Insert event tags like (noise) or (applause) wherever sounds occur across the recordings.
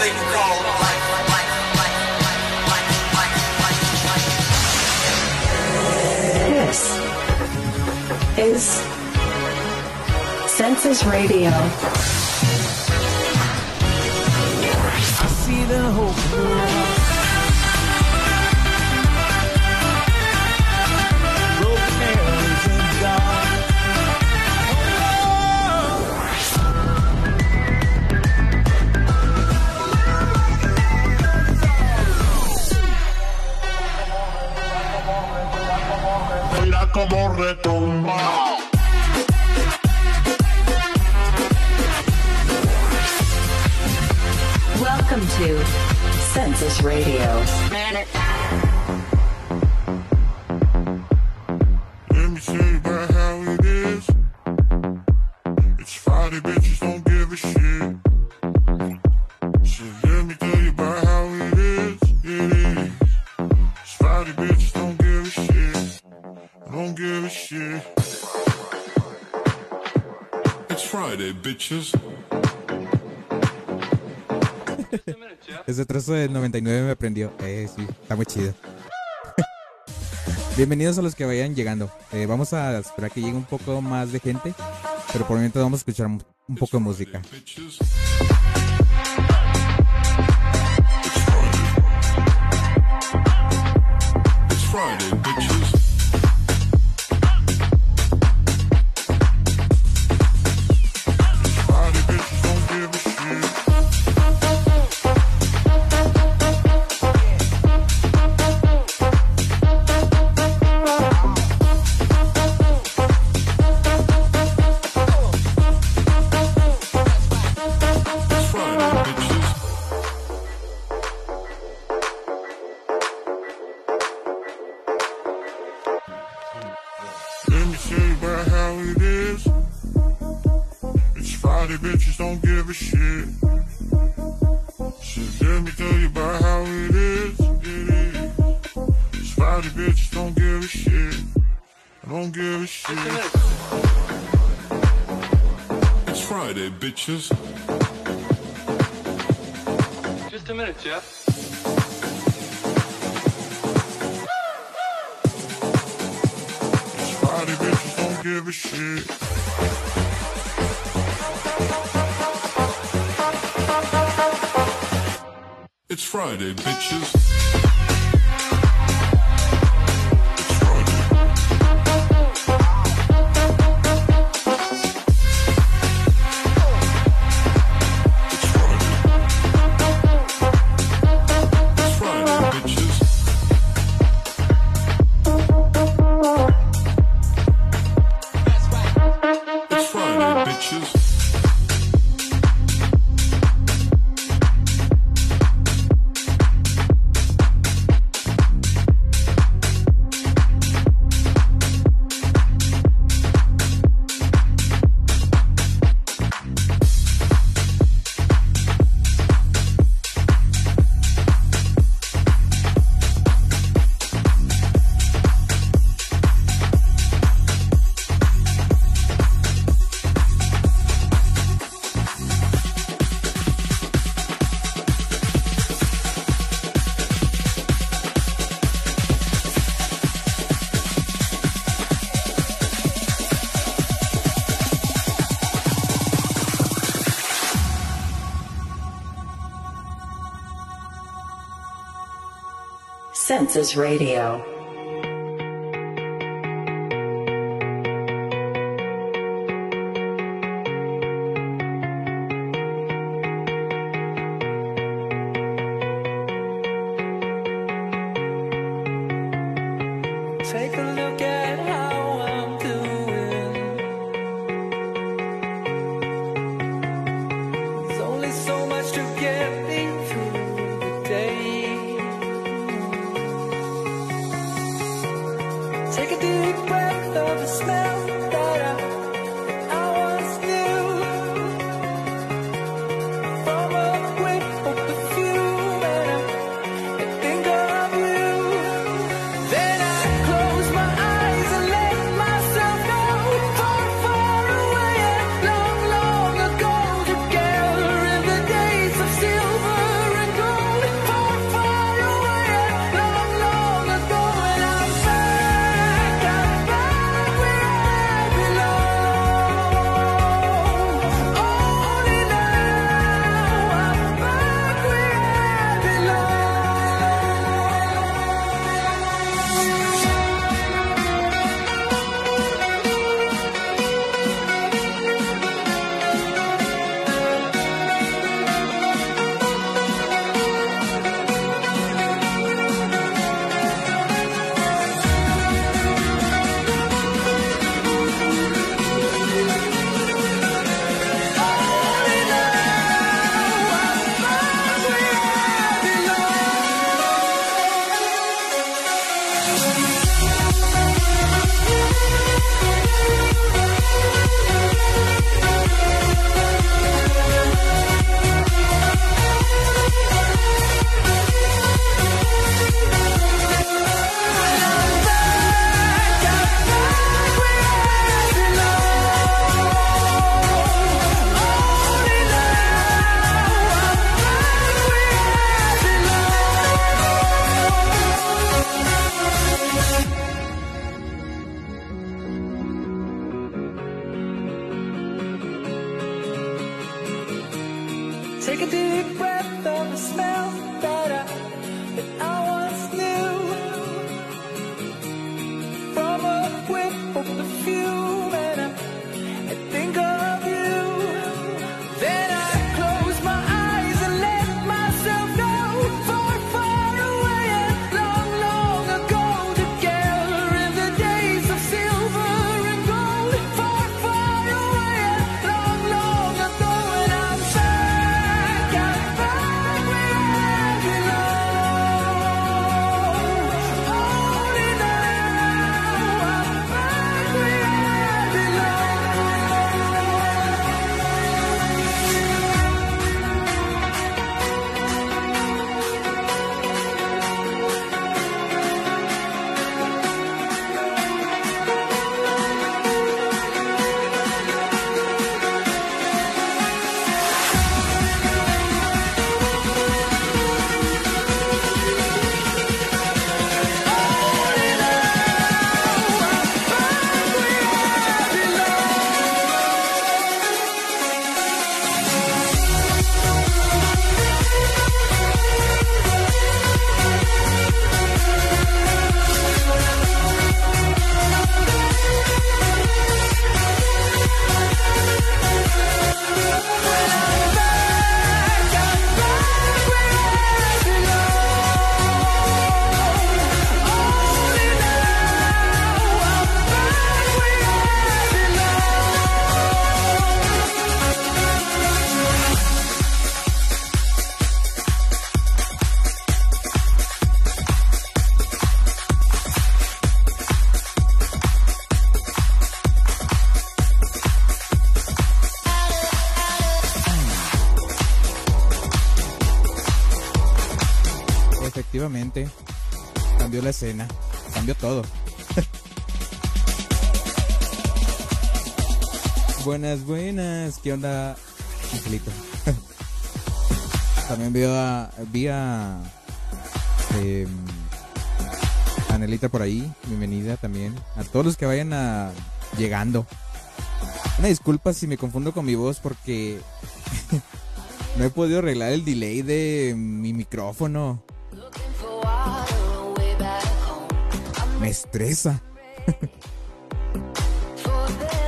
thing life. This is Census Radio. Census Radio. Let me tell you about how it is. It's Friday, bitches don't give a shit. So let me tell you about how it is. It is. It's Friday, bitches don't give a shit. Don't give a shit. It's Friday, bitches. Ese trozo de 99 me aprendió. Eh, sí, está muy chido. (laughs) Bienvenidos a los que vayan llegando. Eh, vamos a esperar que llegue un poco más de gente, pero por el momento vamos a escuchar un poco de música. Census Radio. La escena. Cambió todo. (laughs) buenas, buenas. ¿Qué onda, Angelito? (laughs) También vi a, vi a em, Anelita por ahí. Bienvenida también. A todos los que vayan a, llegando. Una disculpa si me confundo con mi voz porque (laughs) no he podido arreglar el delay de mi micrófono. Me estresa.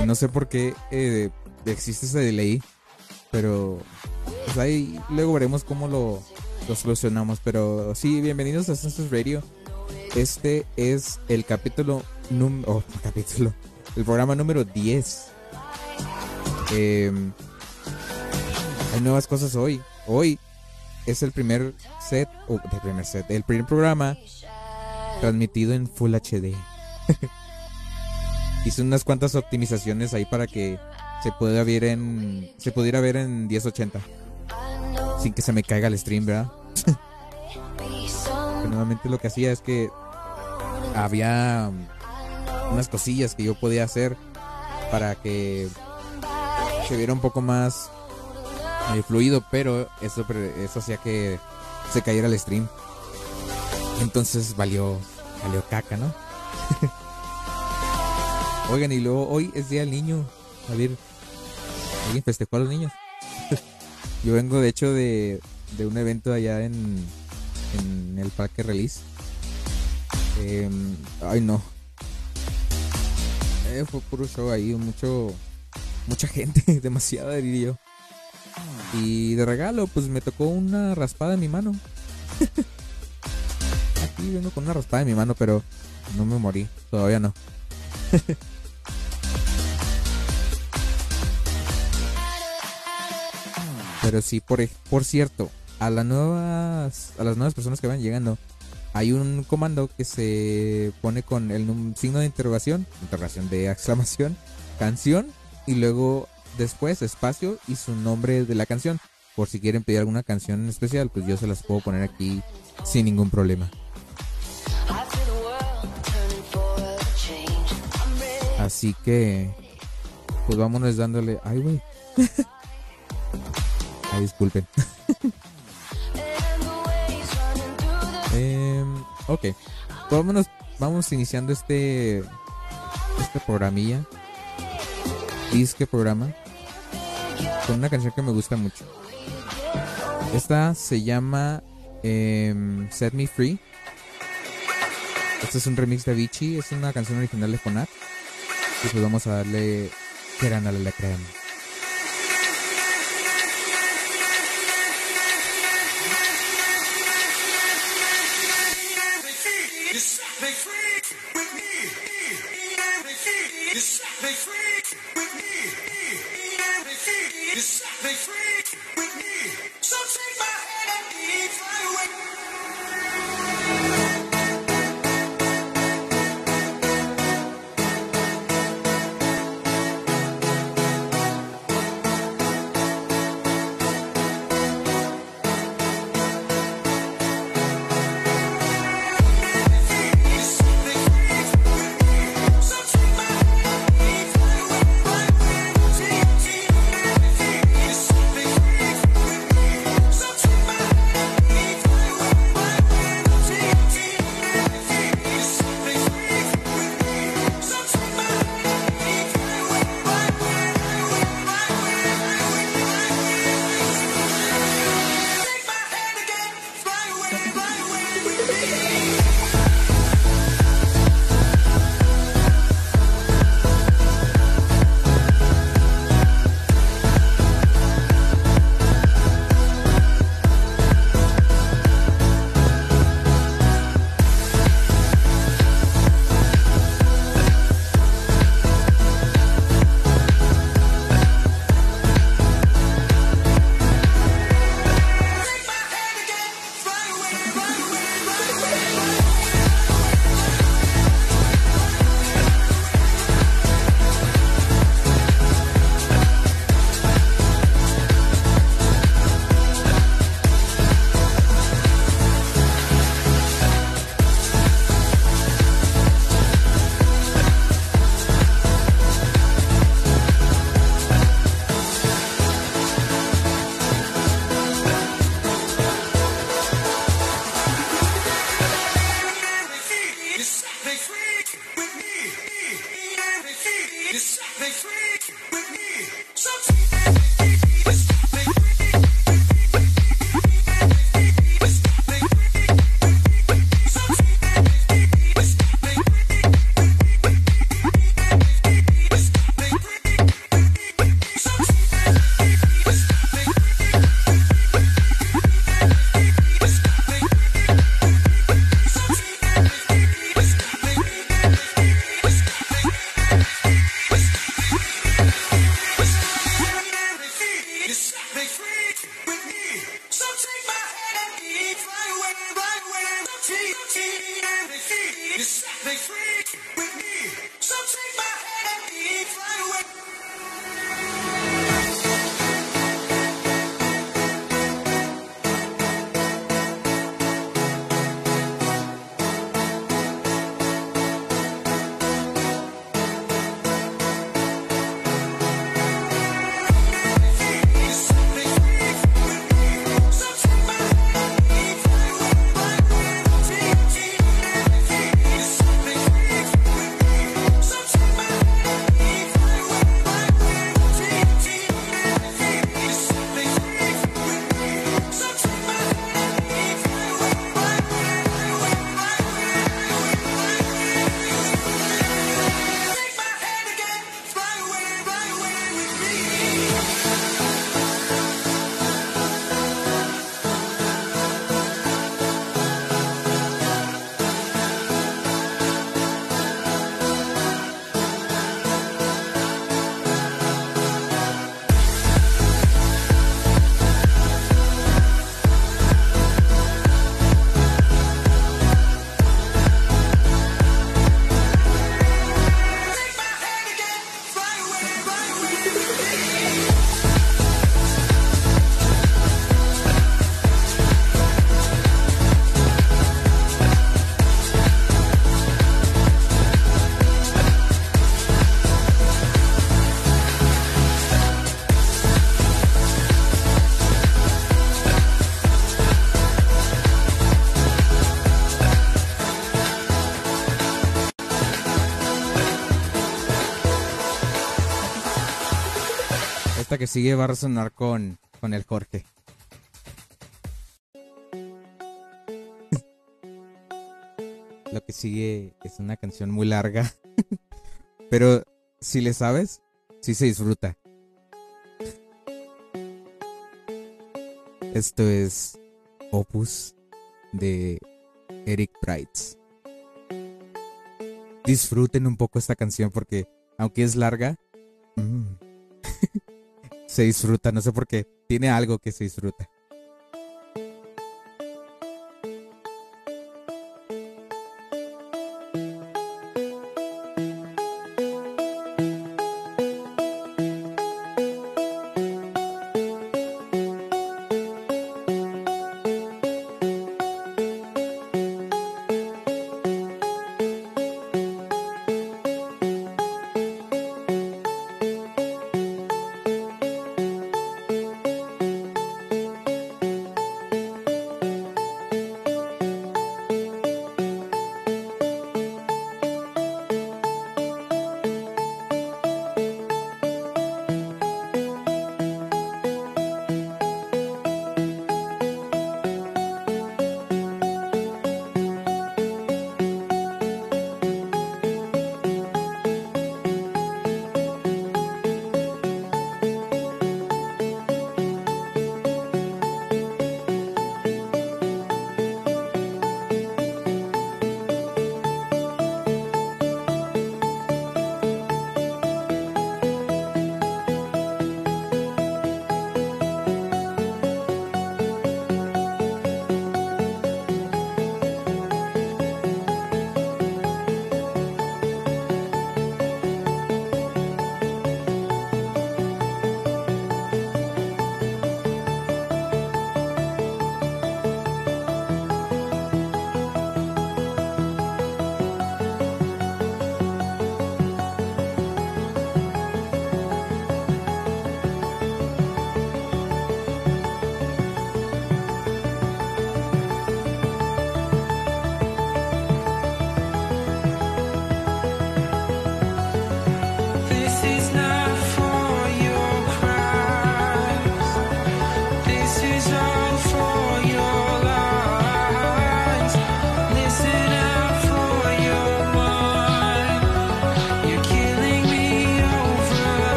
y no sé por qué eh, existe ese delay. Pero pues ahí luego veremos cómo lo, solucionamos. Pero sí, bienvenidos a Census Radio. Este es el capítulo número. Oh, (laughs) capítulo. El programa número 10. Eh, hay nuevas cosas hoy. Hoy es el primer set, el primer set, el primer programa transmitido en Full HD. (laughs) Hice unas cuantas optimizaciones ahí para que se pueda ver en se pudiera ver en 1080 sin que se me caiga el stream, ¿verdad? (laughs) Pero nuevamente lo que hacía es que había unas cosillas que yo podía hacer para que se viera un poco más eh, fluido, pero eso, eso hacía que se cayera el stream. Entonces valió, valió caca, ¿no? (laughs) Oigan, y luego hoy es Día del Niño. A ver, ¿alguien festejó a los niños? (laughs) Yo vengo de hecho de, de un evento allá en, en el Parque Release. Em, ay, no. Eh, fue puro show ahí, mucho, mucha gente, (laughs) demasiada diría yo. Y de regalo, pues me tocó una raspada en mi mano. Aquí vengo con una raspada en mi mano, pero no me morí, todavía no. (laughs) pero sí, por, por cierto, a las nuevas, a las nuevas personas que van llegando, hay un comando que se pone con el signo de interrogación, interrogación de exclamación, canción y luego después espacio y su nombre de la canción. Por si quieren pedir alguna canción en especial, pues yo se las puedo poner aquí sin ningún problema. Así que, pues vámonos dándole. Ay, güey. (laughs) Ay, disculpen. Em, ok. Vámonos, vamos iniciando este este programilla. Disque programa. Con una canción que me gusta mucho. Esta se llama em, Set Me Free. Este es un remix de Avicii. Es una canción original de Fonat. Y pues vamos a darle quieran a la crema. Que sigue va a resonar con, con el Jorge. Lo que sigue es una canción muy larga. (laughs) Pero si le sabes, sí se disfruta. Esto es Opus de Eric Price. Disfruten un poco esta canción porque, aunque es larga, mm, (laughs) se disfruta. No sé por qué. Tiene algo que se disfruta.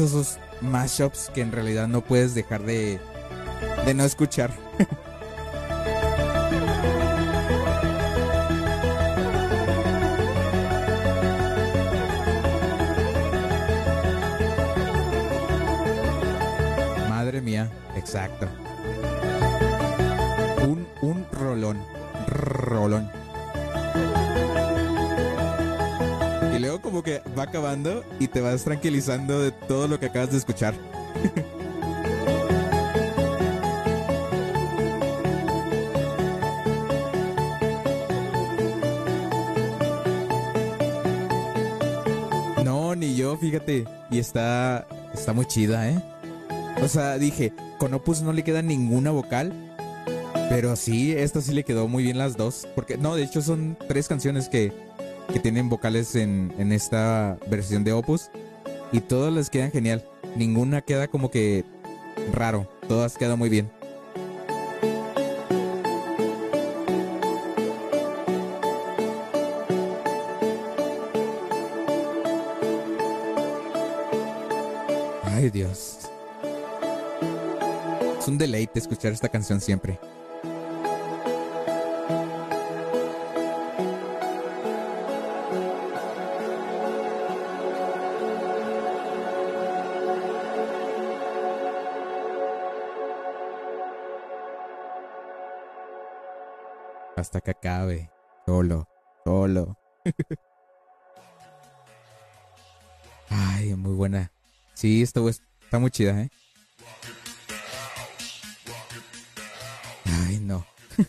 Esos mashups que en realidad no puedes dejar de, de no escuchar. (laughs) y te vas tranquilizando de todo lo que acabas de escuchar. (laughs) No, ni yo, fíjate. Y está, está muy chida, ¿eh? O sea, dije, con Opus no le queda ninguna vocal. Pero sí, esta sí le quedó muy bien las dos. Porque, no, de hecho son tres canciones que, que tienen vocales en, en esta versión de Opus. Y todas les quedan genial. Ninguna queda como que raro. Todas quedan muy bien. Ay, Dios. Es un deleite escuchar esta canción siempre. Hasta que acabe. Solo, solo. (laughs) Ay, muy buena. Sí, esto está muy chida, ¿eh? Ay, no. (laughs)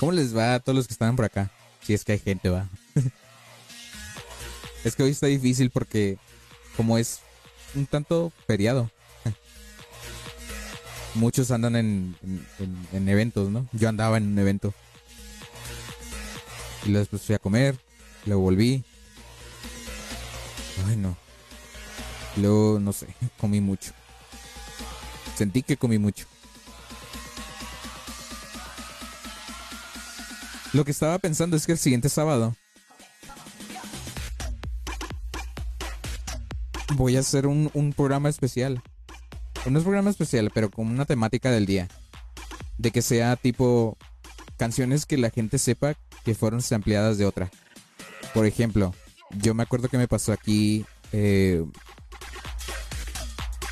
¿Cómo les va a todos los que están por acá? Si es que hay gente, va. (laughs) es que hoy está difícil porque como es un tanto feriado. Muchos andan en, en- en- en eventos, ¿no? Yo andaba en un evento. Y luego después fui a comer, luego volví. Ay, no. Luego, no sé, (laughs) comí mucho. Sentí que comí mucho. Lo que estaba pensando es que el siguiente sábado voy a hacer un, un programa especial. No es programa especial, pero con una temática del día. De que sea tipo canciones que la gente sepa que fueron sampleadas de otra. Por ejemplo, yo me acuerdo que me pasó aquí. eh,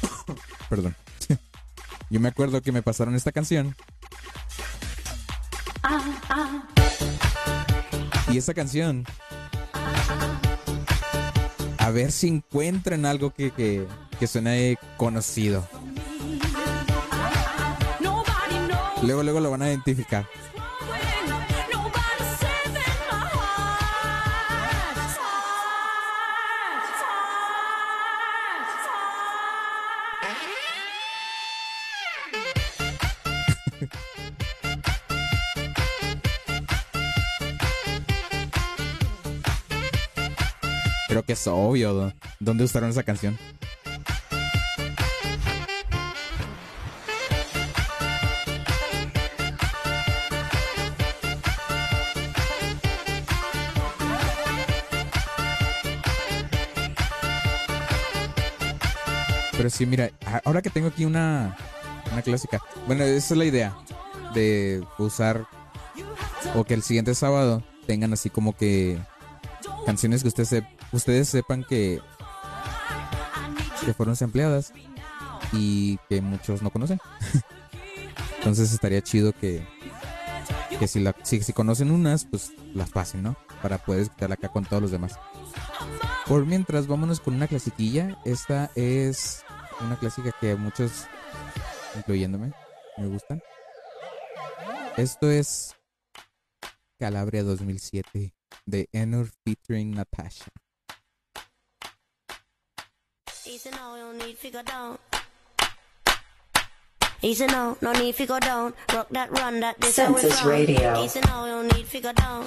(coughs) Perdón. (laughs) yo me acuerdo que me pasaron esta canción. Y esa canción. A ver si encuentran algo que, que, que suene conocido. Luego, luego lo van a identificar. Que es obvio dónde usaron esa canción. Pero sí, mira, ahora que tengo aquí una, una clásica. Bueno, esa es la idea de usar o que el siguiente sábado tengan así como que canciones que ustedes, sep- ustedes sepan que, que fueron empleadas y que muchos no conocen. (laughs) Entonces estaría chido que, que si, la, si, conocen unas, pues las pasen, ¿no? Para poder escucharla acá con todos los demás. Por mientras, vámonos con una clasiquilla. Esta es una clásica que muchos, incluyéndome, me gustan. Esto es Calabria 2007 de Enor featuring Natasha. Easy now, no need to go down. Easy now, no need to go down. Rock that run that this how we Census from. Radio. Easy now, no need to go down.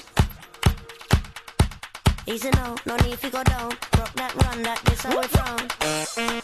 Easy now, no need to go down. Rock that run that this how we from.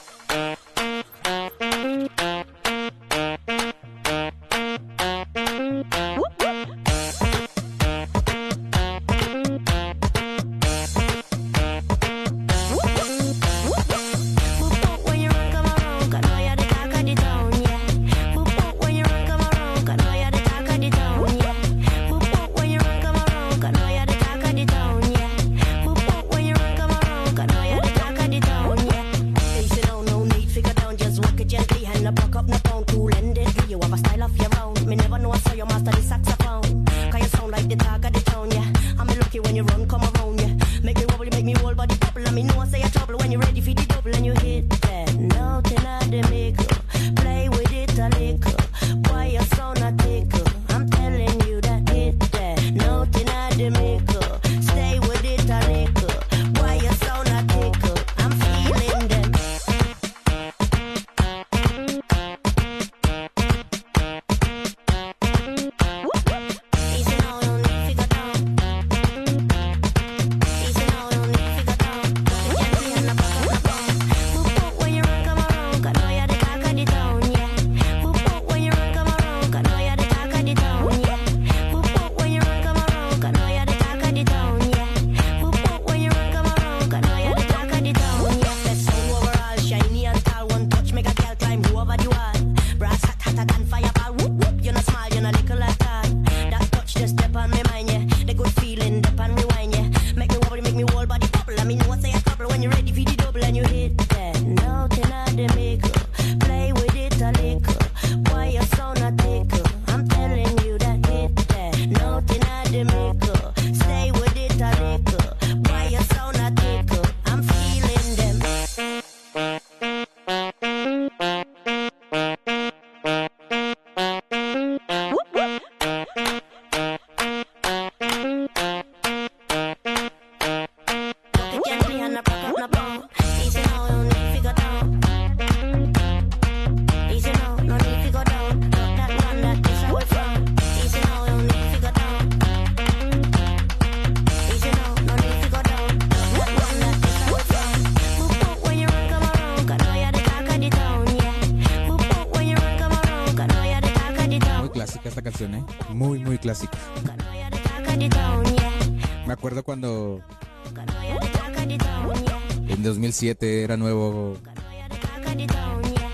2007 era nuevo.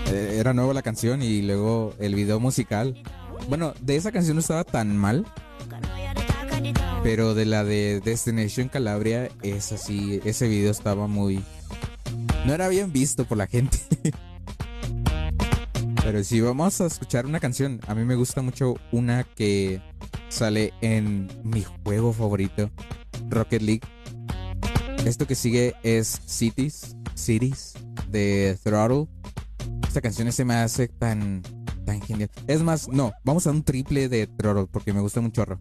Eh, era nuevo la canción y luego el video musical. Bueno, de esa canción no estaba tan mal. Pero de la de Destination Calabria es así, ese video estaba muy no era bien visto por la gente. (laughs) pero si vamos a escuchar una canción, a mí me gusta mucho una que sale en mi juego favorito, Rocket League. Esto que sigue es Cities, Cities de Throttle. Esta canción se me hace tan, tan genial. Es más, no, vamos a un triple de Throttle porque me gusta mucho chorro.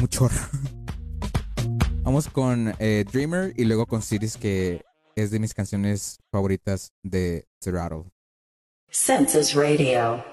Un chorro. (laughs) Vamos con eh, Dreamer y luego con Cities que es de mis canciones favoritas de Throttle. Census Radio.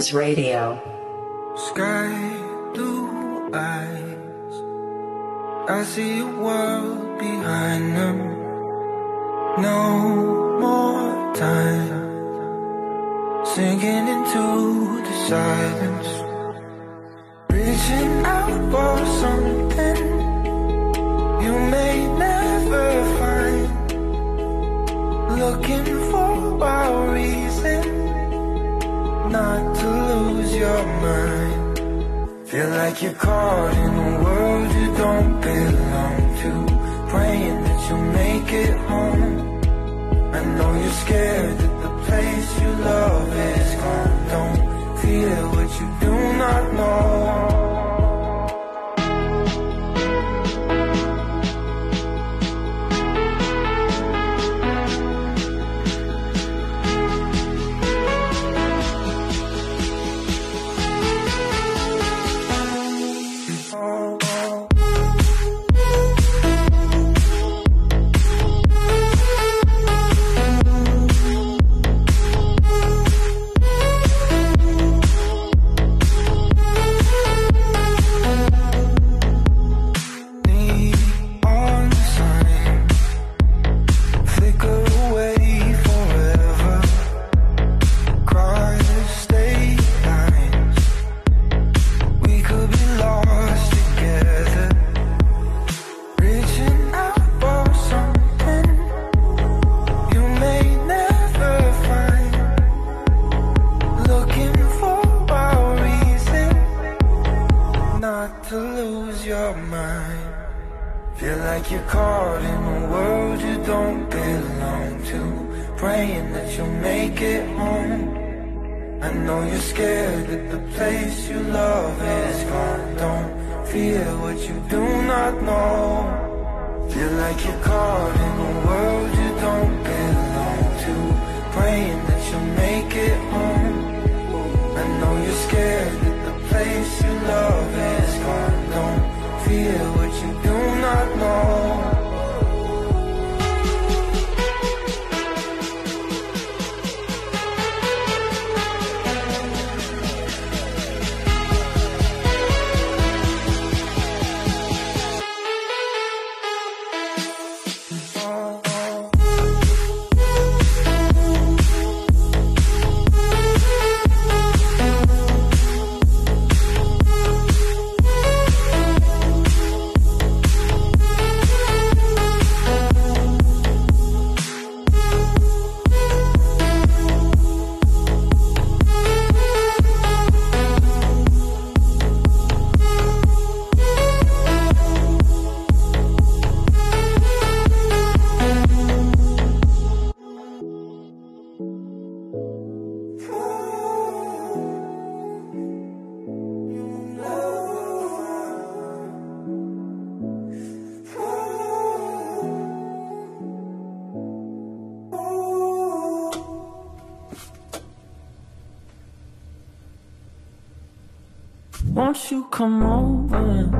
Census Radio. Come over?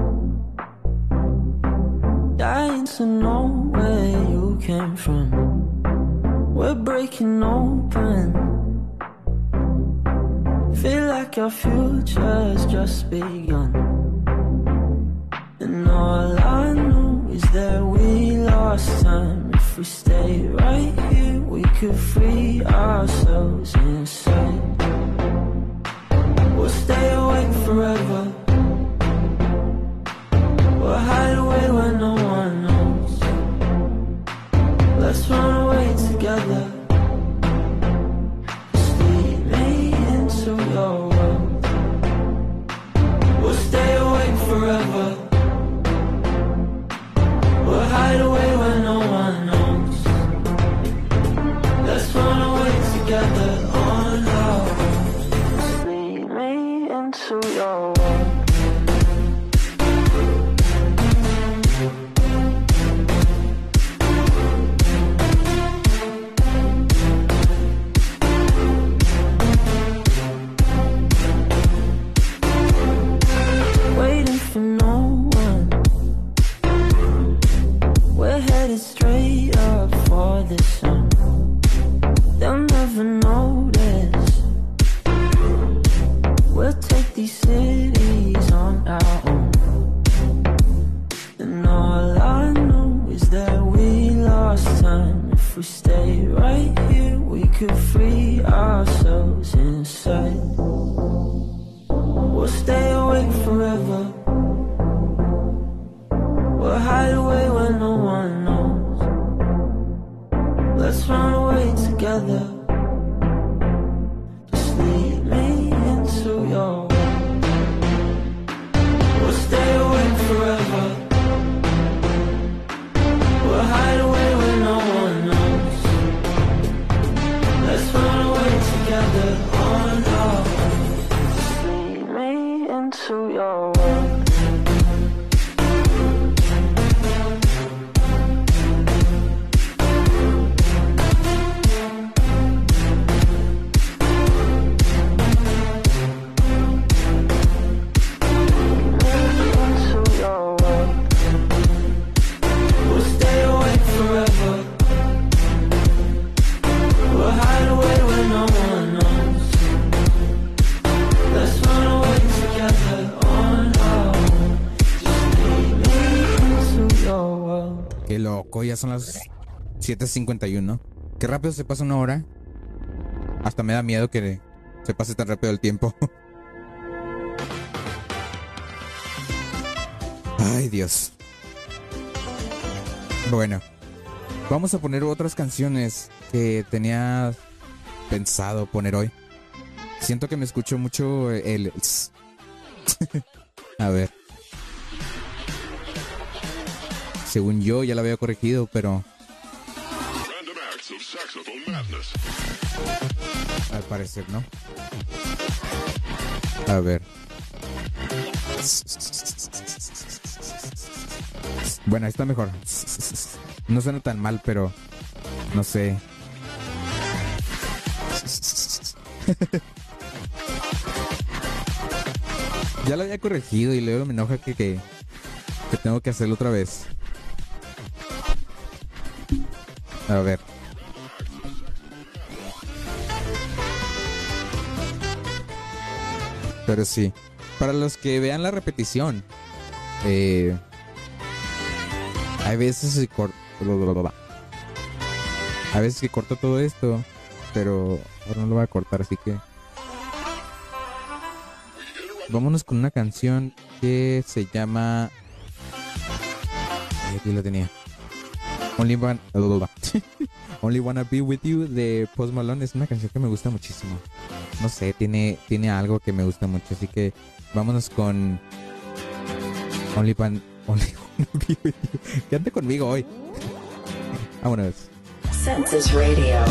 ya son las 7.51. Qué rápido se pasa una hora. Hasta me da miedo que se pase tan rápido el tiempo. (laughs) Ay, Dios. Bueno, vamos a poner otras canciones que tenía pensado poner hoy. Siento que me escucho mucho el... (laughs) A ver. Según yo ya la había corregido, pero al parecer no. A ver. Bueno, está mejor. No suena tan mal, pero no sé. (laughs) Ya lo había corregido y luego me enoja que, que, que tengo que hacerlo otra vez. A ver. Pero sí. Para los que vean la repetición. Eh, hay veces que corto. Hay veces que corto todo esto. Pero ahora no lo voy a cortar, así que. Vámonos con una canción que se llama. Aquí lo tenía. Only One. (laughs) Only Wanna Be With You de Post Malone es una canción que me gusta muchísimo. No sé, tiene, tiene algo que me gusta mucho. Así que vámonos con Only. Only (laughs) Wanna Be With You. Quédate conmigo hoy. (laughs) Vámonos. Census Radio.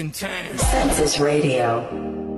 fucking time. Census Radio.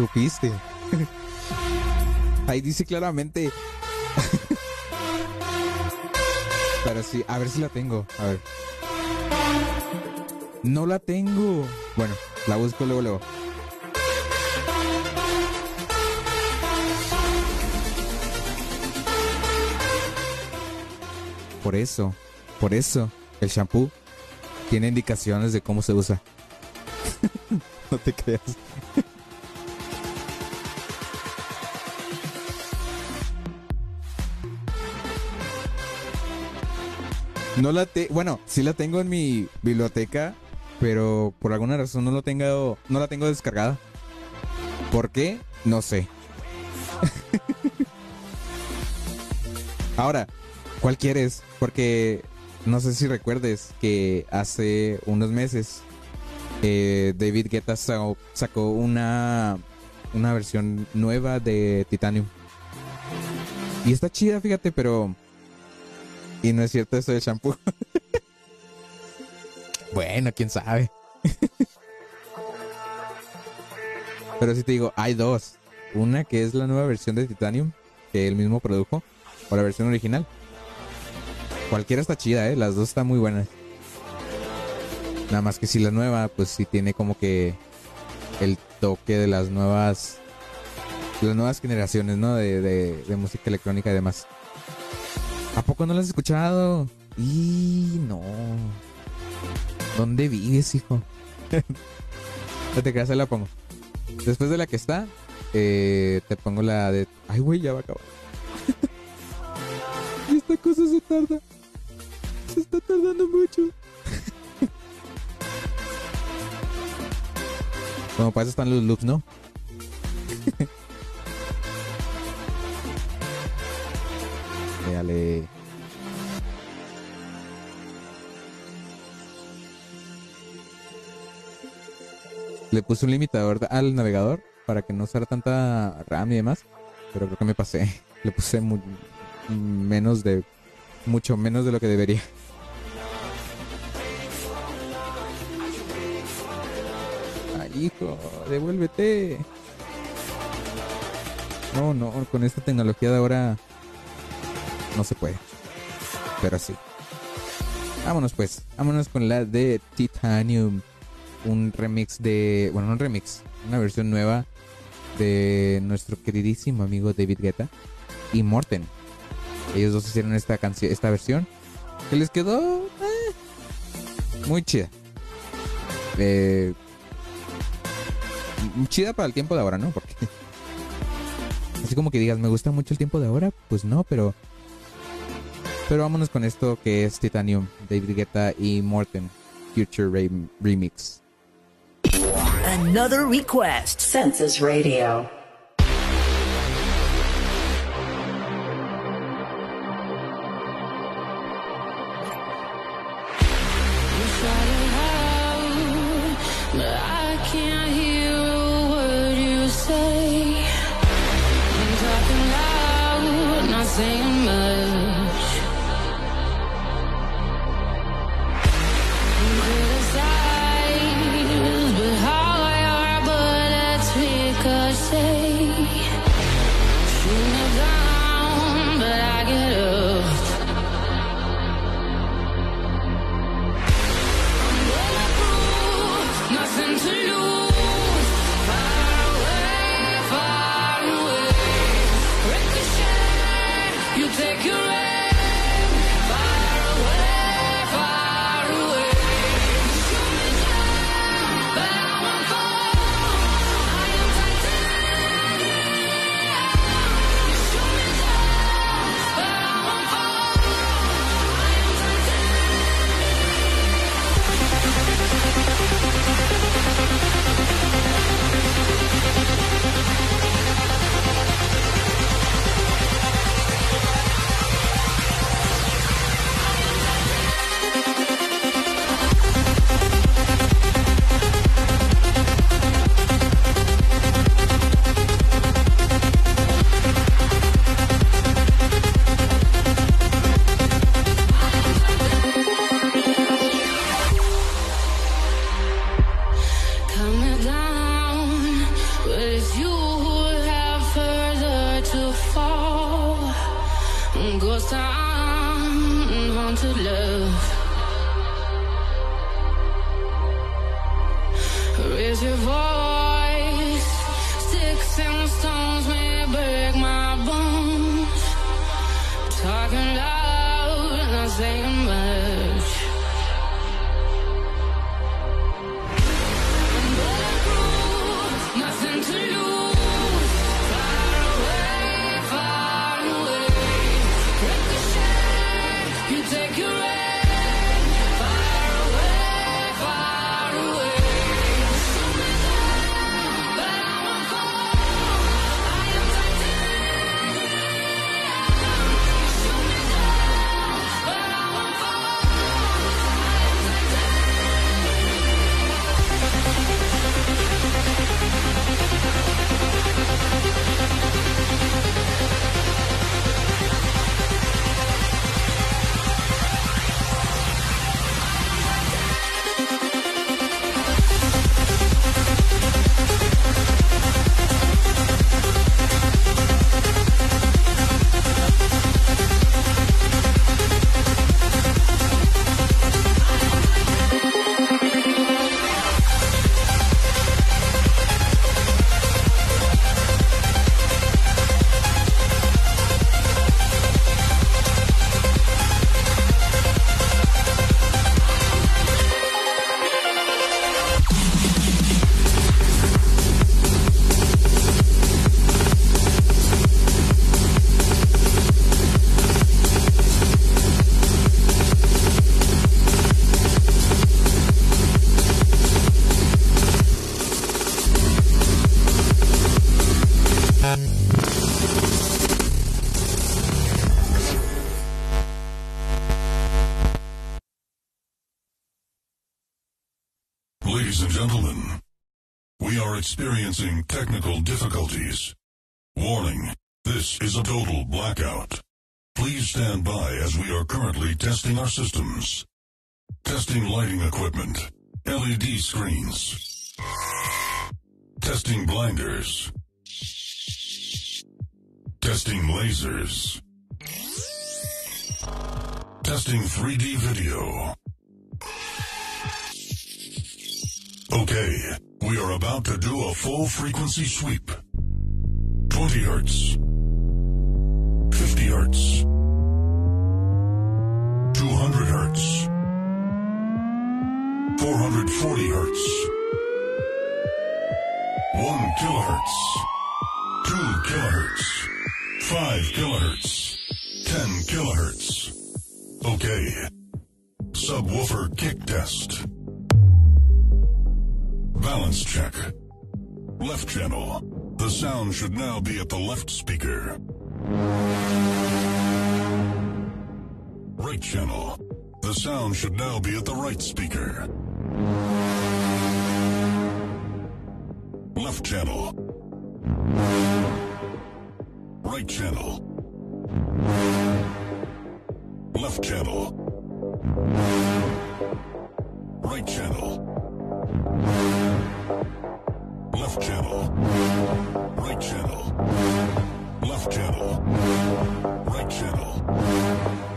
supiste. Ahí dice claramente. Pero sí, a ver si la tengo. A ver. No la tengo. Bueno, la busco luego, luego. Por eso, por eso, el shampoo tiene indicaciones de cómo se usa. (laughs) no te creas. No la te bueno, sí la tengo en mi biblioteca, pero por alguna razón no lo tengo, no la tengo descargada. ¿Por qué? No sé. (laughs) Ahora, ¿cuál quieres? Porque no sé si recuerdes que hace unos meses eh, David Guetta sacó una, una versión nueva de Titanium. Y está chida, fíjate, pero y no es cierto eso del shampoo. (laughs) bueno, quién sabe. (laughs) pero sí te digo, hay dos. Una que es la nueva versión de Titanium, que él mismo produjo, o la versión original. Cualquiera está chida, ¿eh? Las dos están muy buenas. Nada más que si la nueva, pues sí tiene como que el toque de las nuevas las nuevas generaciones, ¿no? De, de- de música electrónica y demás. ¿A poco no las has escuchado? Y no. ¿Dónde vives, hijo? (laughs) no te ahí la pongo. Después de la que está, eh, te pongo la de. Ay, güey, ya va a acabar. y (laughs) esta cosa se tarda. Se está tardando mucho. (laughs) Como para están los loops, ¿no? Dale. Le puse un limitador al navegador para que no usara tanta RAM y demás. Pero creo que me pasé. (laughs) Le puse menos de. Mucho menos de lo que debería. Ay, hijo, devuélvete. No, no, con esta tecnología de ahora no se puede. Pero sí. Vámonos pues, vámonos con la de Titanium. Un remix de, bueno, no un remix, una versión nueva de nuestro queridísimo amigo David Guetta y Morten. Ellos dos hicieron esta canción, esta versión que les quedó eh, muy chida. Eh, chida para el tiempo de ahora, ¿no? Porque (laughs) así como que digas, me gusta mucho el tiempo de ahora, pues no, pero pero vámonos con esto que es Titanium, David Guetta y Morten Future Re- Remix. Another request. Census Radio. Experiencing technical difficulties. Warning, this is a total blackout. Please stand by as we are currently testing our systems. Testing lighting equipment, LED screens. Testing blinders. Testing lasers. Testing 3D video. Okay, we are about to do a full frequency sweep. 20 hertz. 50 hertz. 200 hertz. 440 hertz. 1 kilohertz. 2 kilohertz. 5 kilohertz. 10 kilohertz. Okay. Subwoofer kick test. Balance check. Left channel. The sound should now be at the left speaker. Right channel. The sound should now be at the right speaker. Left channel. Right channel. Left channel. Right channel. Left channel. Right channel. Left channel. Right channel.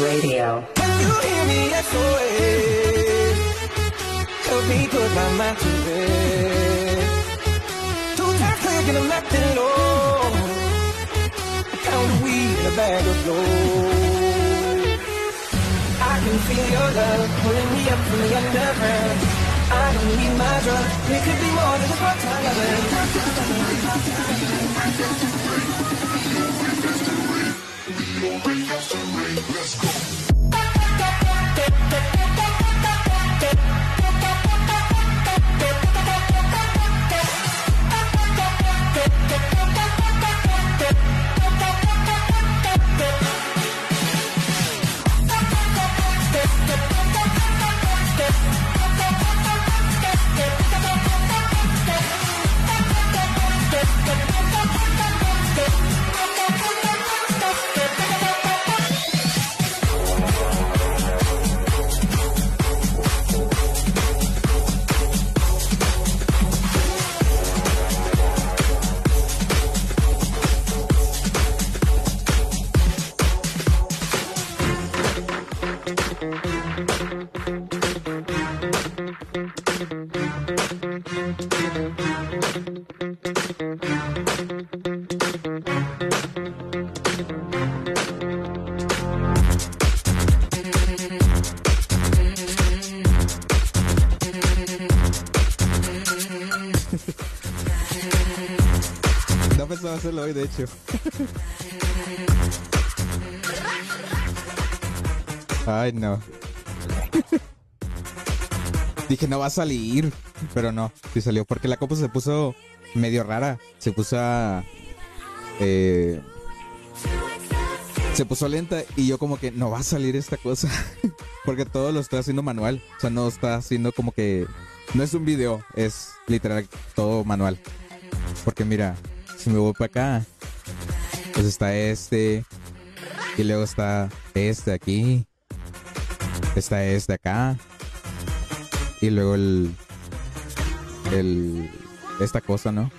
Radio. Can you hear me? Help me put my mind to. Two times clicking, I'm acting low. Weed a bag of gold. I can feel your love pulling me up from the underground. I don't need my. It could be more than a part-time lover. No de hecho. Ay, no. Dije, no va a salir. pero no, sí salió. Porque la compu se puso medio rara. Se puso eh, se puso lenta y yo como que no va a salir esta cosa. (laughs) Porque todo lo estoy haciendo manual. O sea, no está haciendo como que... No es un video, es literal todo manual. Porque mira, me voy para acá, pues está este. Y luego está este aquí. Está este acá. Y luego el... El... Esta cosa, ¿no?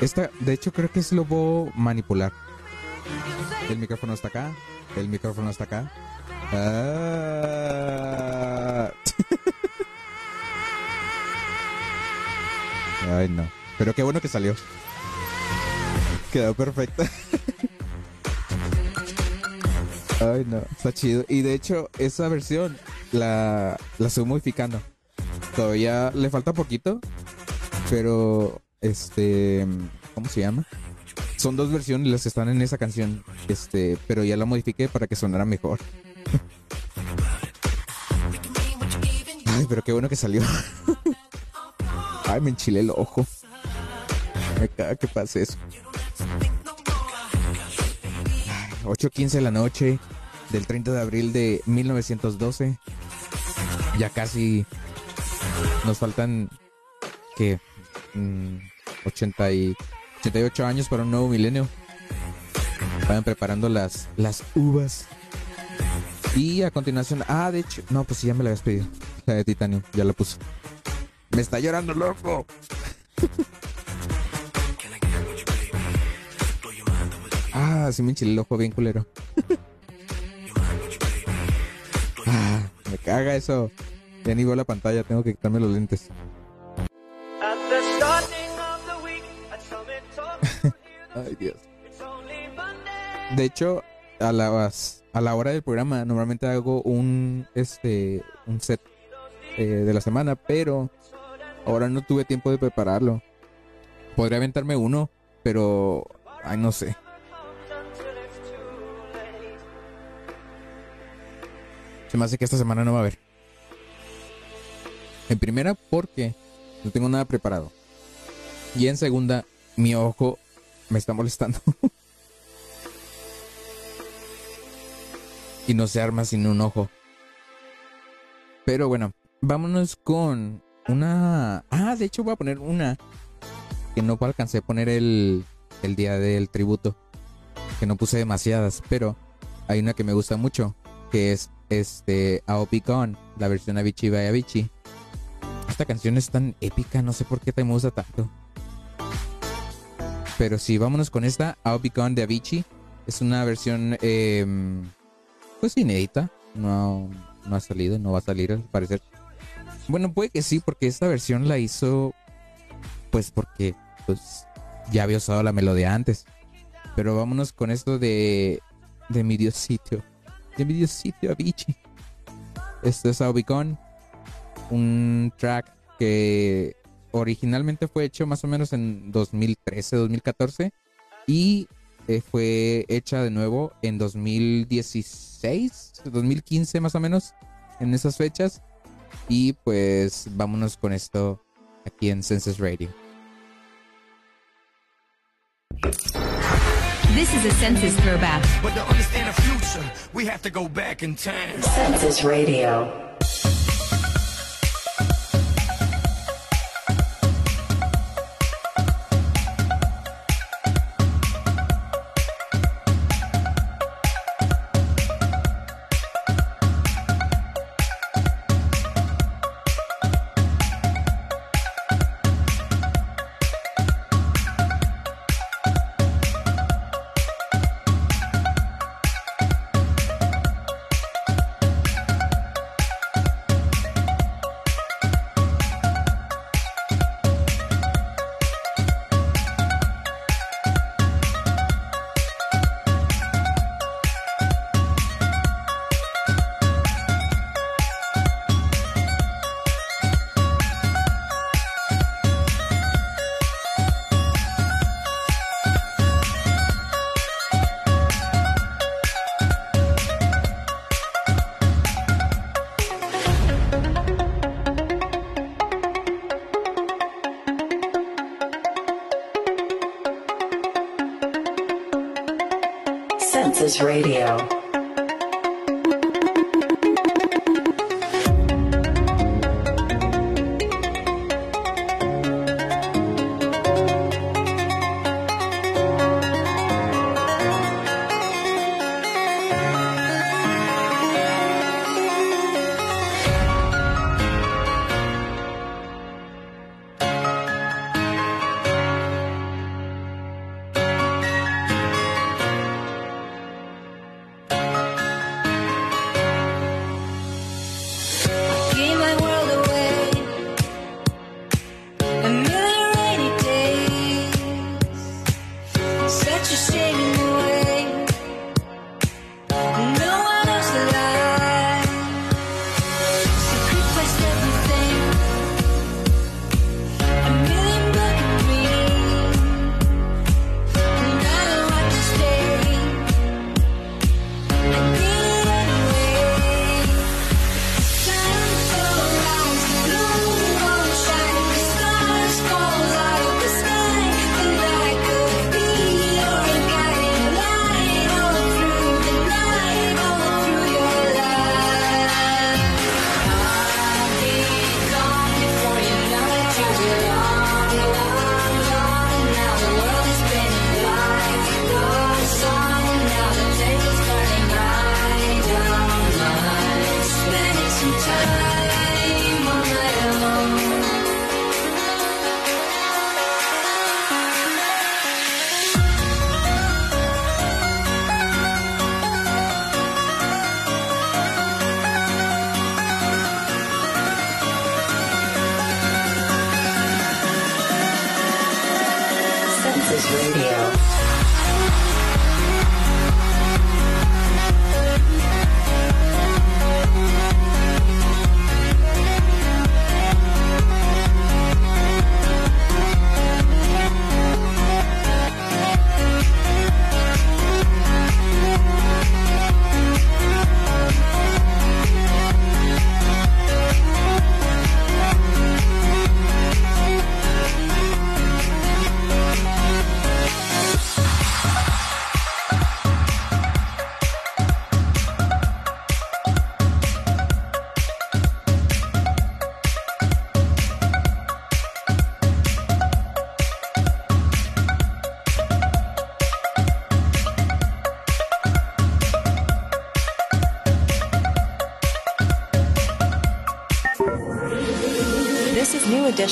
Esta, de hecho, creo que sí lo puedo manipular. El micrófono está acá. El micrófono está acá. Ah. (laughs) Ay, no. Pero qué bueno que salió. Quedó perfecta. (laughs) Ay, no. Está chido. Y de hecho, esa versión la, la estoy modificando. Todavía le falta poquito. Pero, este, ¿cómo se llama? Son dos versiones las que están en esa canción. Este, pero ya la modifiqué para que sonara mejor. (laughs) Ay, pero qué bueno que salió. (laughs) Ay, me enchilé el ojo. Me caga que pase eso. Ay, 8.15 de la noche del 30 de abril de 1912. Ya casi nos faltan que 80 y 88 años para un nuevo milenio. Vayan preparando las, las uvas. Y a continuación, ah, de hecho, no, pues sí, ya me la habías pedido. La de Titanium, ya la puse. Me está llorando, loco. ah, sí me enchilé el ojo bien culero. ah, me caga eso. Ya ni veo la pantalla, tengo que quitarme los lentes. (laughs) Ay, Dios. De hecho, a la hora del programa normalmente hago un este un set eh, de la semana, pero ahora no tuve tiempo de prepararlo. Podría aventarme uno, pero ay no sé. Se me hace que esta semana no va a haber. En primera, porque no tengo nada preparado. Y en segunda, mi ojo me está molestando. (laughs) y no se arma sin un ojo. Pero bueno, vámonos con una... Ah, de hecho voy a poner una que no alcancé a poner el, el día del tributo. Que no puse demasiadas, pero hay una que me gusta mucho, que es este Aopi Con, la versión Avicii by Avicii. Esta canción es tan épica, no sé por qué te me gusta tanto. Pero sí, vámonos con esta Aopi Con de Avicii. Es una versión em, pues inédita. No, no ha salido, no va a salir al parecer. Bueno, puede que sí, porque esta versión la hizo pues porque pues ya había usado la melodía antes. Pero vámonos con esto de de mi diosito. De mi diosito Avicii. Esto es Aubicon. Un track que originalmente fue hecho más o menos en 2013, 2014. Y eh, fue hecha de nuevo en 2016, 2015 más o menos, en esas fechas. Y pues vámonos con esto aquí en Census Radio. This is a census throwback. But to understand the future, we have to go back in time. Census Radio. Census Radio.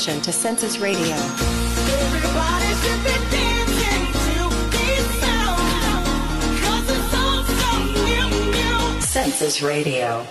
Is to Census Radio. Census Radio.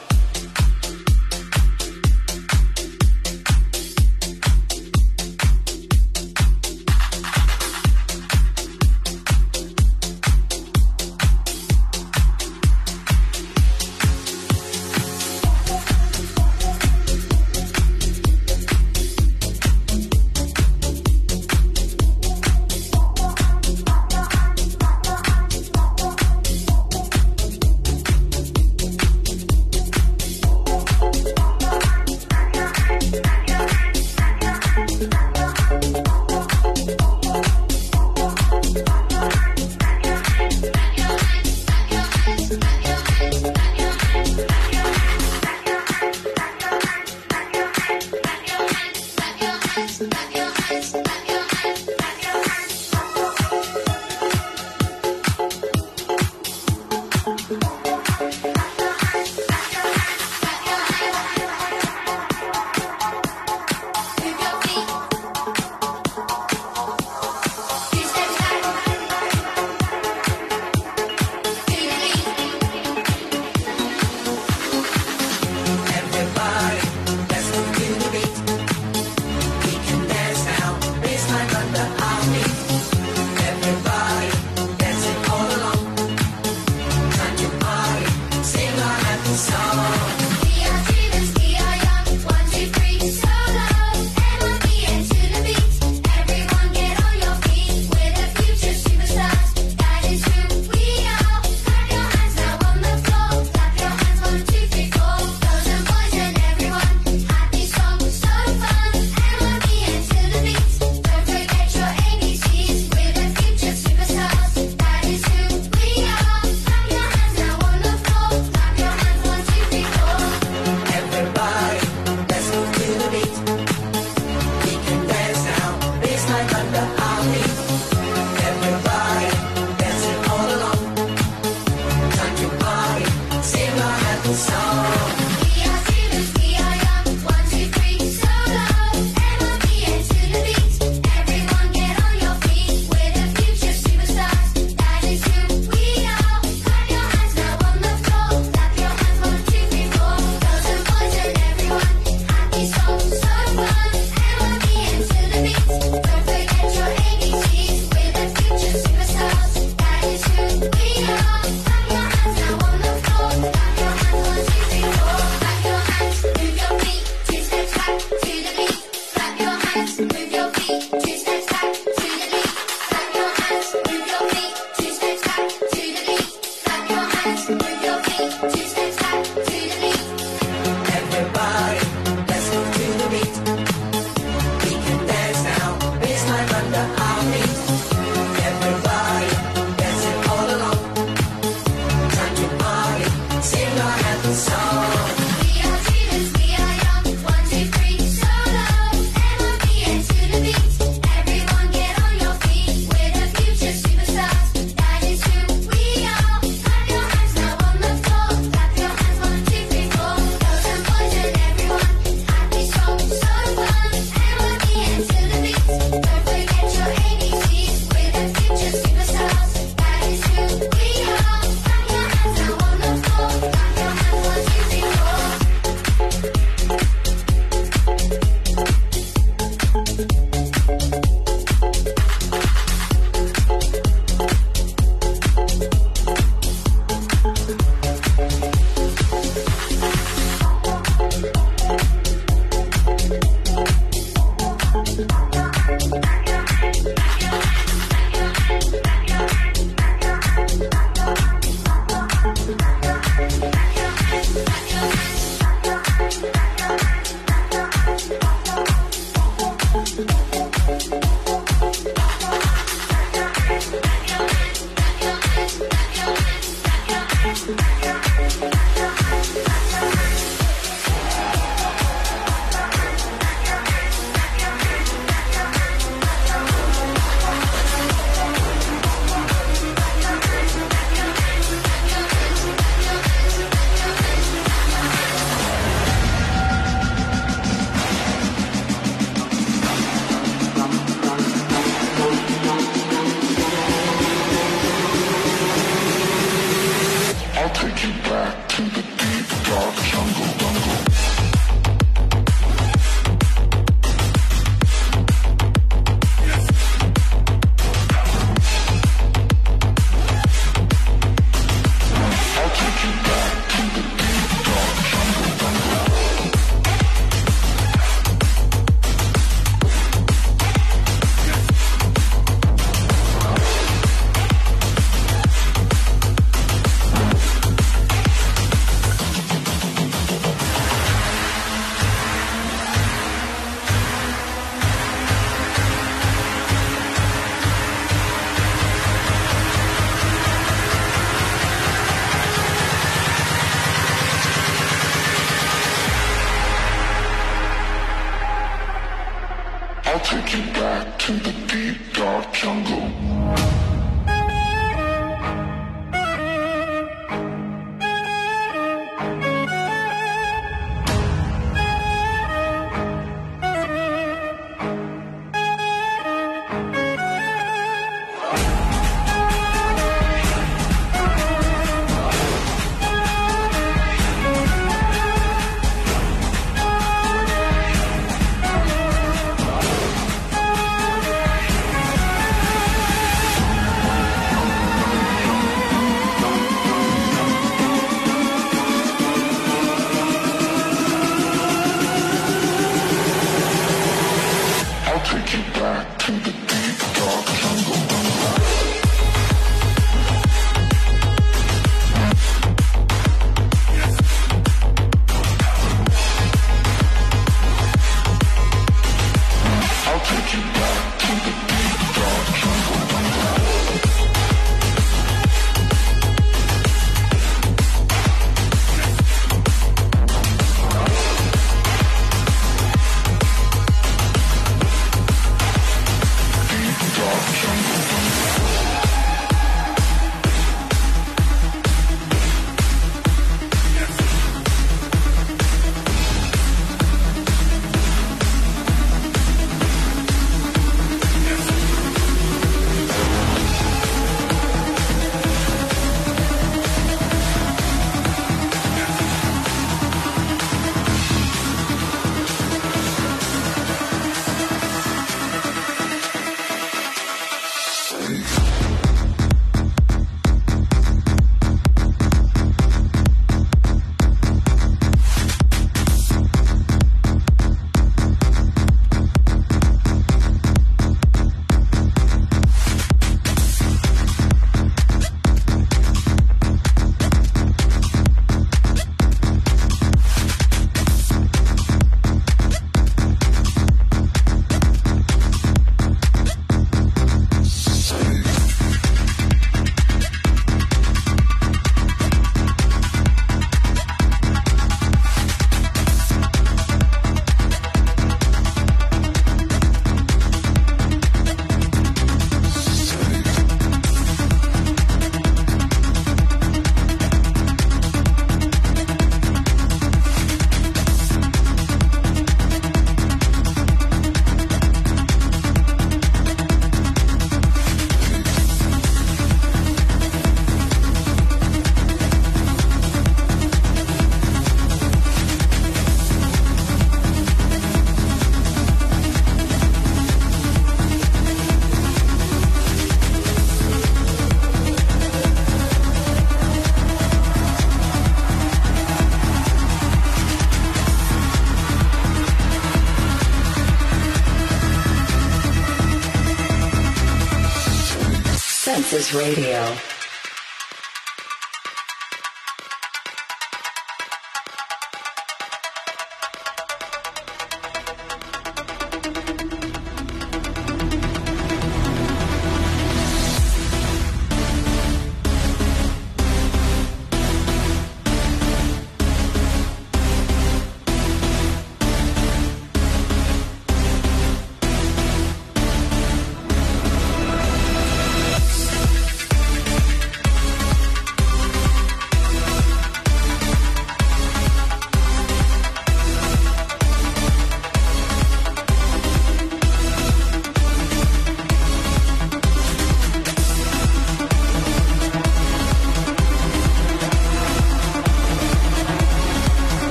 Radio.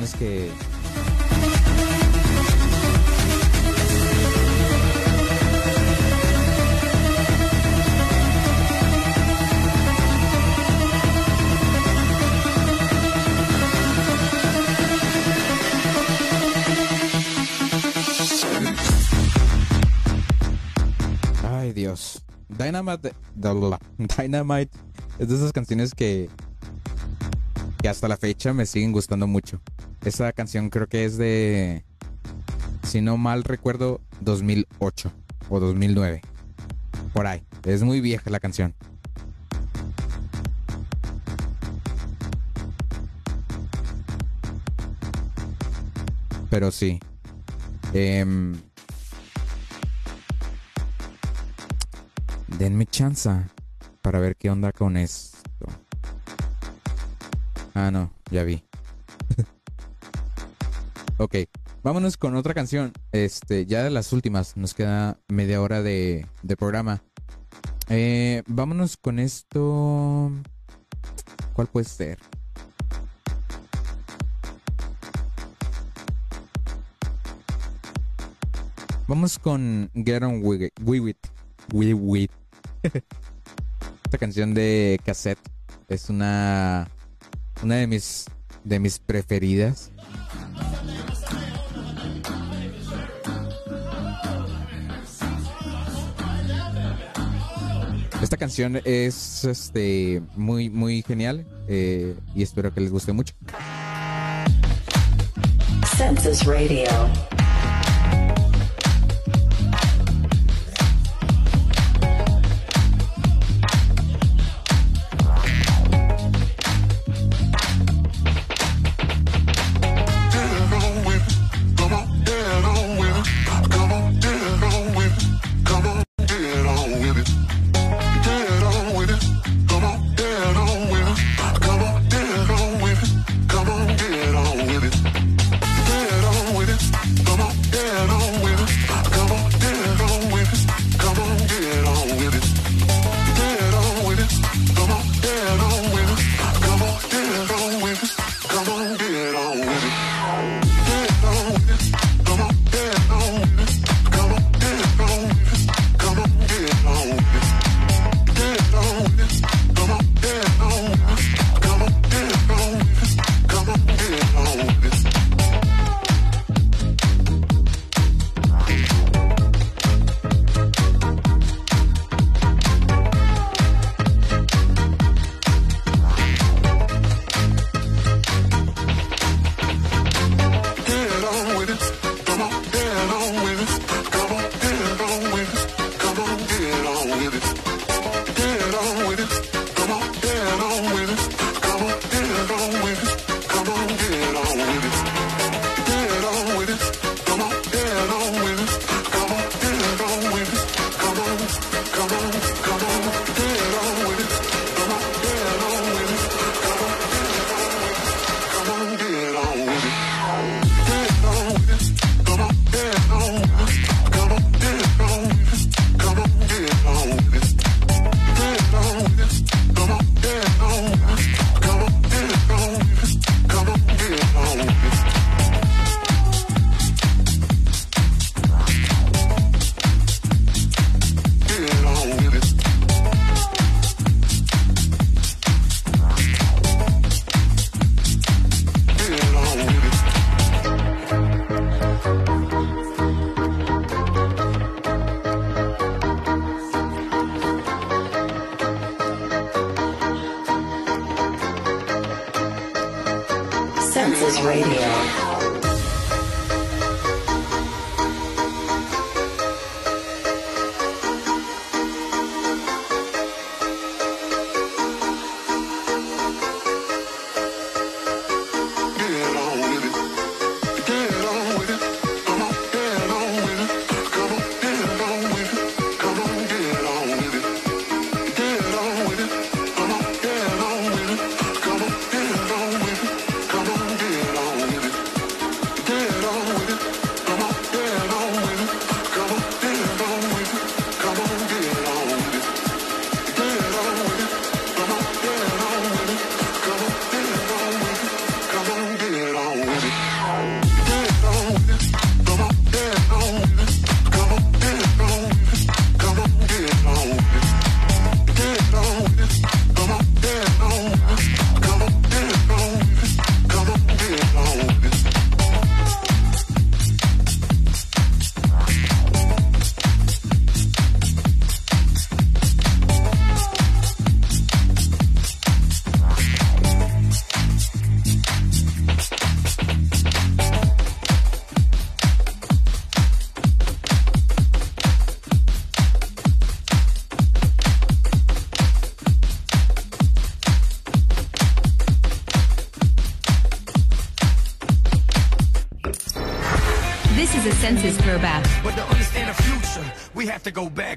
Canciones que. Ay, Dios. Dynamite. (laughs) Dynamite es de esas canciones que. Que hasta la fecha me siguen gustando mucho. Esa canción creo que es de. Si no mal recuerdo, 2008 o 2009. Por ahí. Es muy vieja la canción. Pero sí. Em, denme chance para ver qué onda con esto. Ah, no, ya vi. (laughs) ok, vámonos con otra canción. Este, ya de las últimas, nos queda media hora de, programa. Eh, vámonos con esto. ¿Cuál puede ser? Vamos con Get On With It. With It. With It. (laughs) Esta canción de cassette es una una de mis de mis preferidas. Esta canción es este muy muy genial eh, y espero que les guste mucho. Census Radio.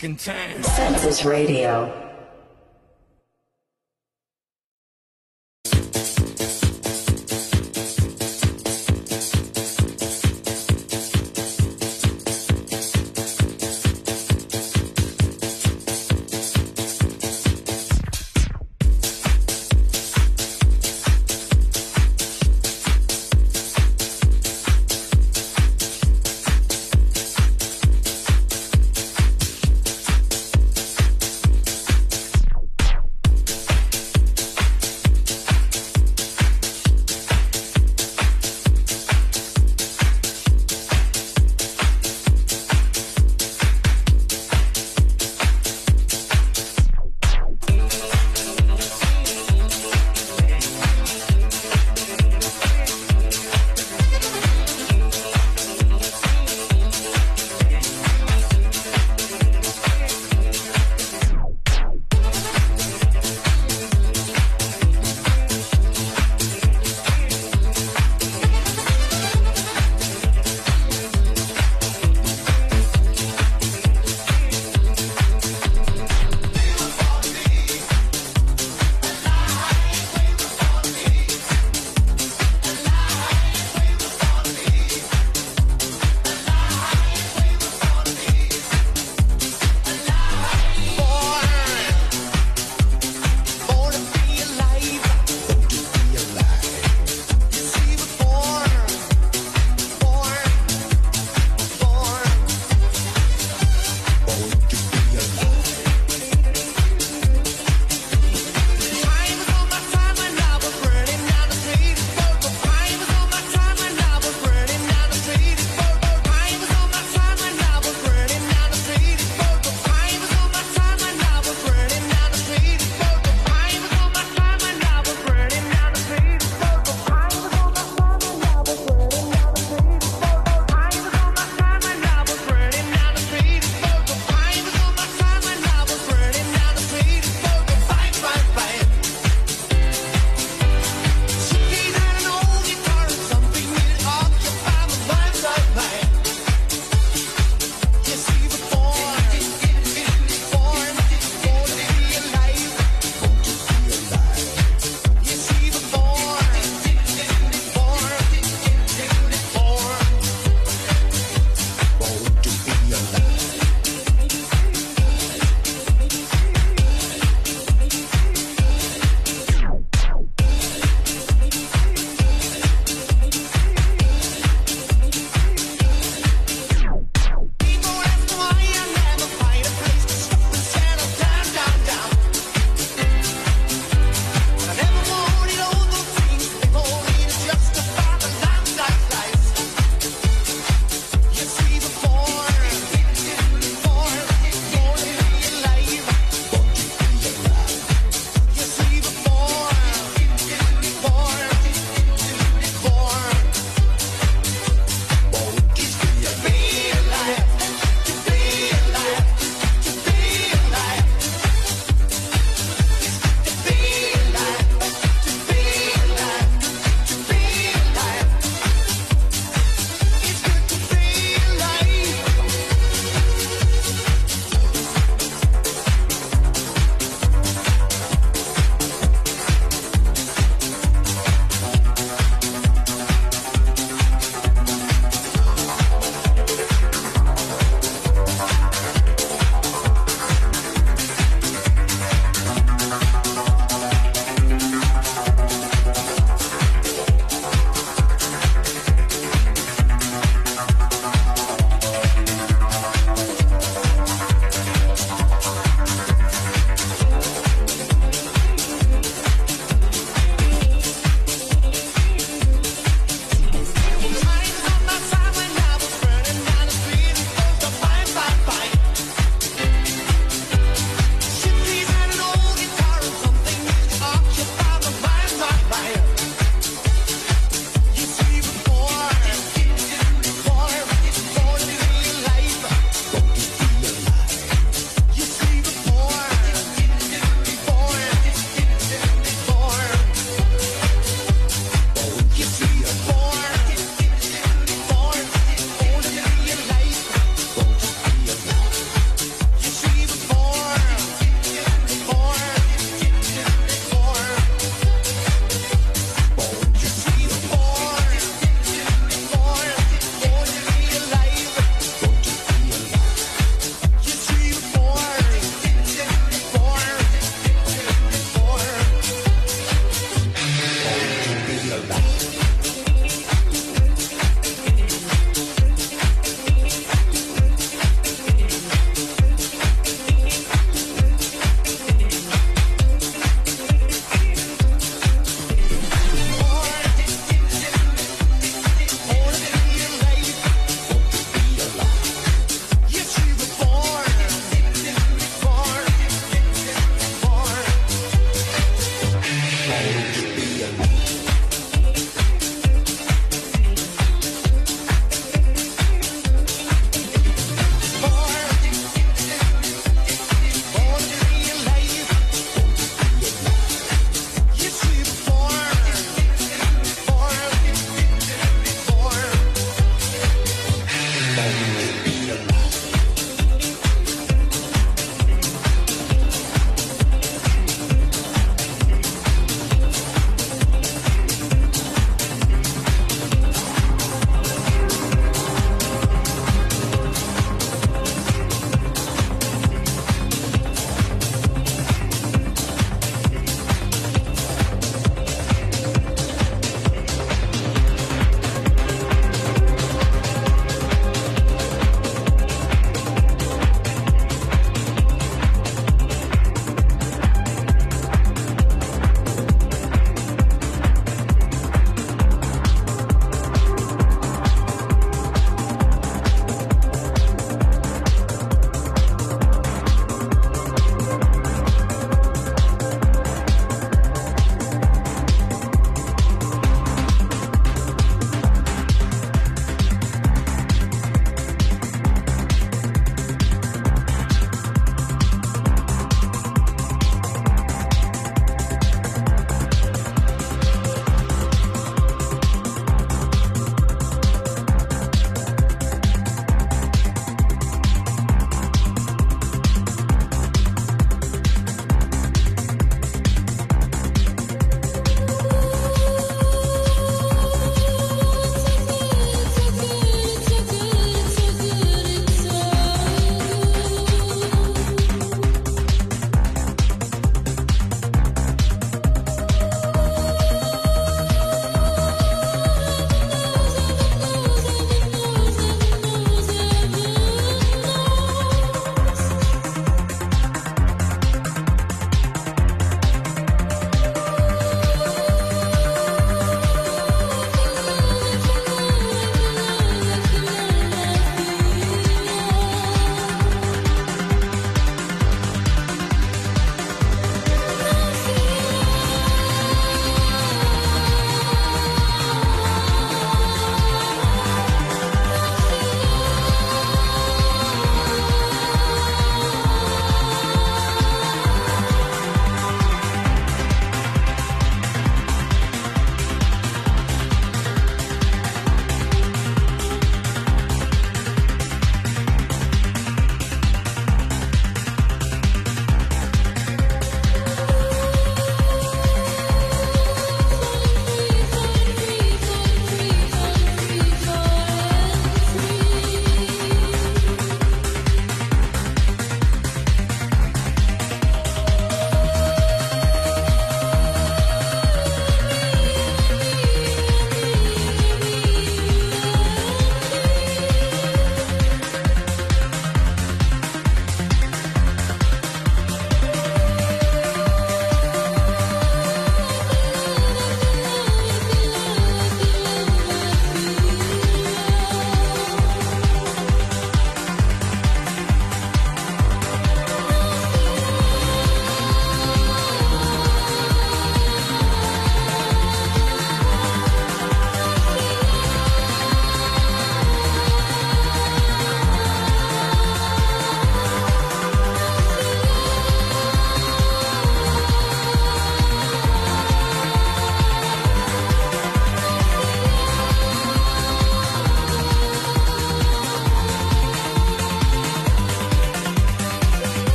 Back in time. Census Radio.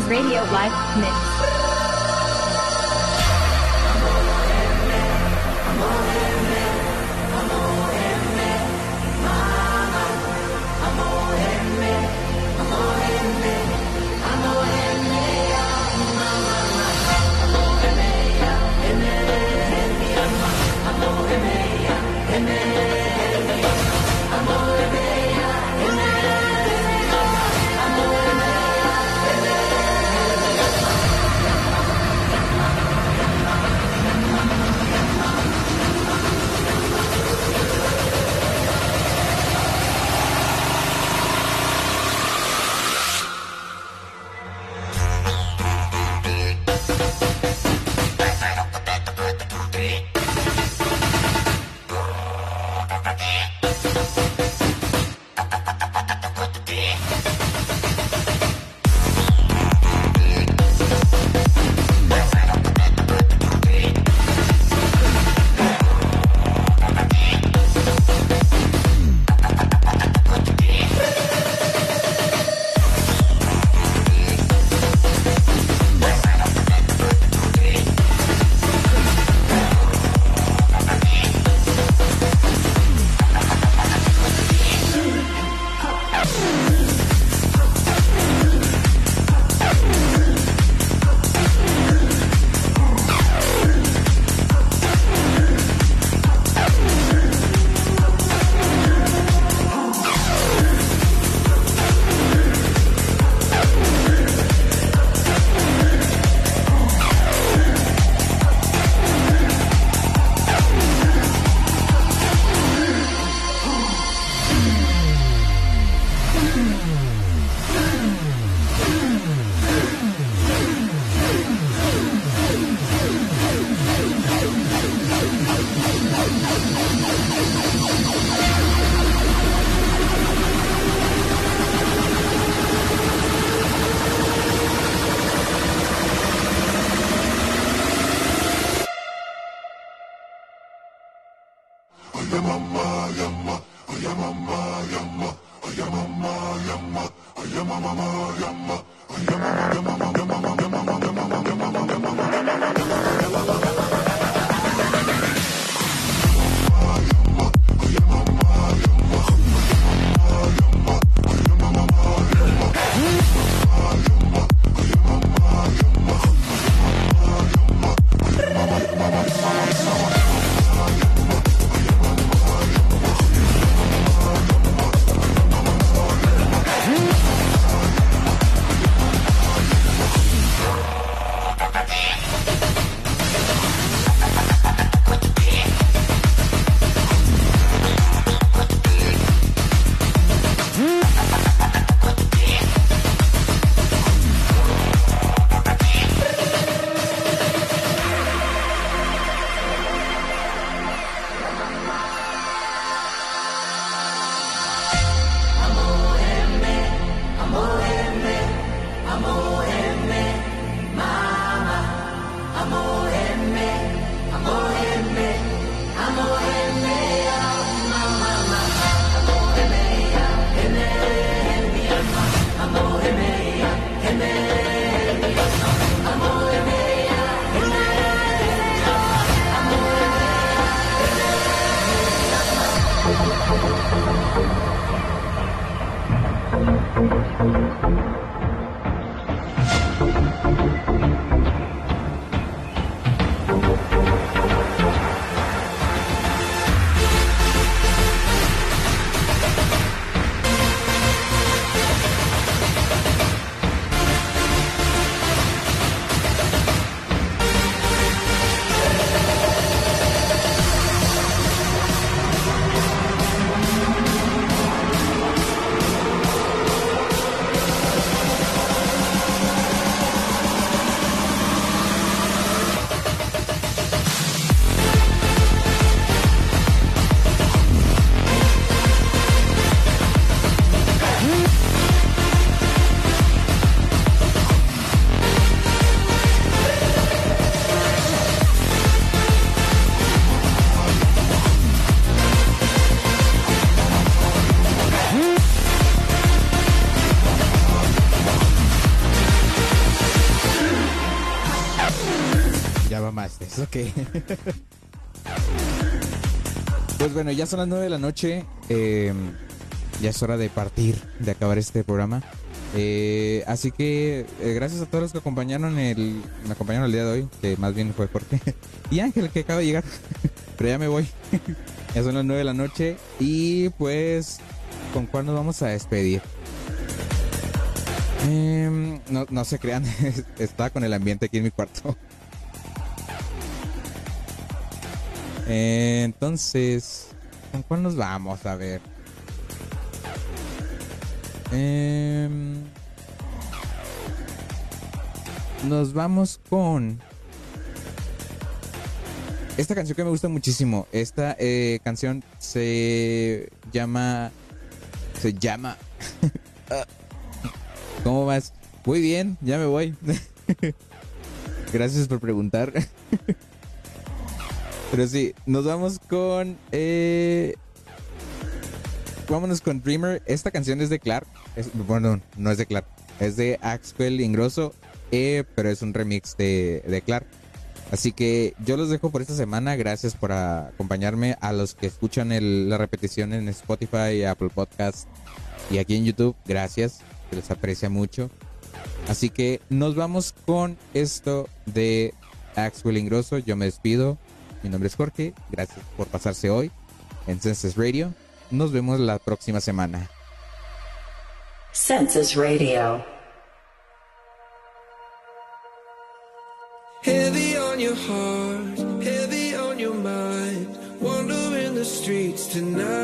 A Census Radio live (laughs) pues bueno, ya son las 9 de la noche. eh, ya es hora de partir, de acabar este programa. Eh, así que eh, gracias a todos los que acompañaron el, me acompañaron el día de hoy, que más bien fue Jorge (laughs) y Ángel que acaba de llegar. (laughs) Pero ya me voy. ya son las 9 de la noche y pues ¿con cuál nos vamos a despedir? Em, no, no se crean, está con el ambiente aquí en mi cuarto. Eh, entonces, ¿con cuál nos vamos? A ver. Em, nos vamos con esta canción que me gusta muchísimo. Esta eh, canción se llama. Se llama. (laughs) Ah, ¿Cómo vas? Muy bien, ya me voy. (laughs) Gracias por preguntar. (laughs) Pero sí, nos vamos con. Eh, vámonos con Dreamer. Esta canción es de Clark. Bueno, no es de Clark. Es de Axwell Ingrosso. eh, pero es un remix de, de Clark. Así que yo los dejo por esta semana. Gracias por acompañarme. A los que escuchan el- la repetición en Spotify, Apple Podcast y aquí en YouTube, gracias. Les aprecia mucho. Así que nos vamos con esto de Axwell Ingrosso. Yo me despido. Mi nombre es Jorge. Gracias por pasarse hoy en Senses Radio. Nos vemos la próxima semana. Census Radio. Heavy on your heart, heavy on your mind. Wandering the streets tonight.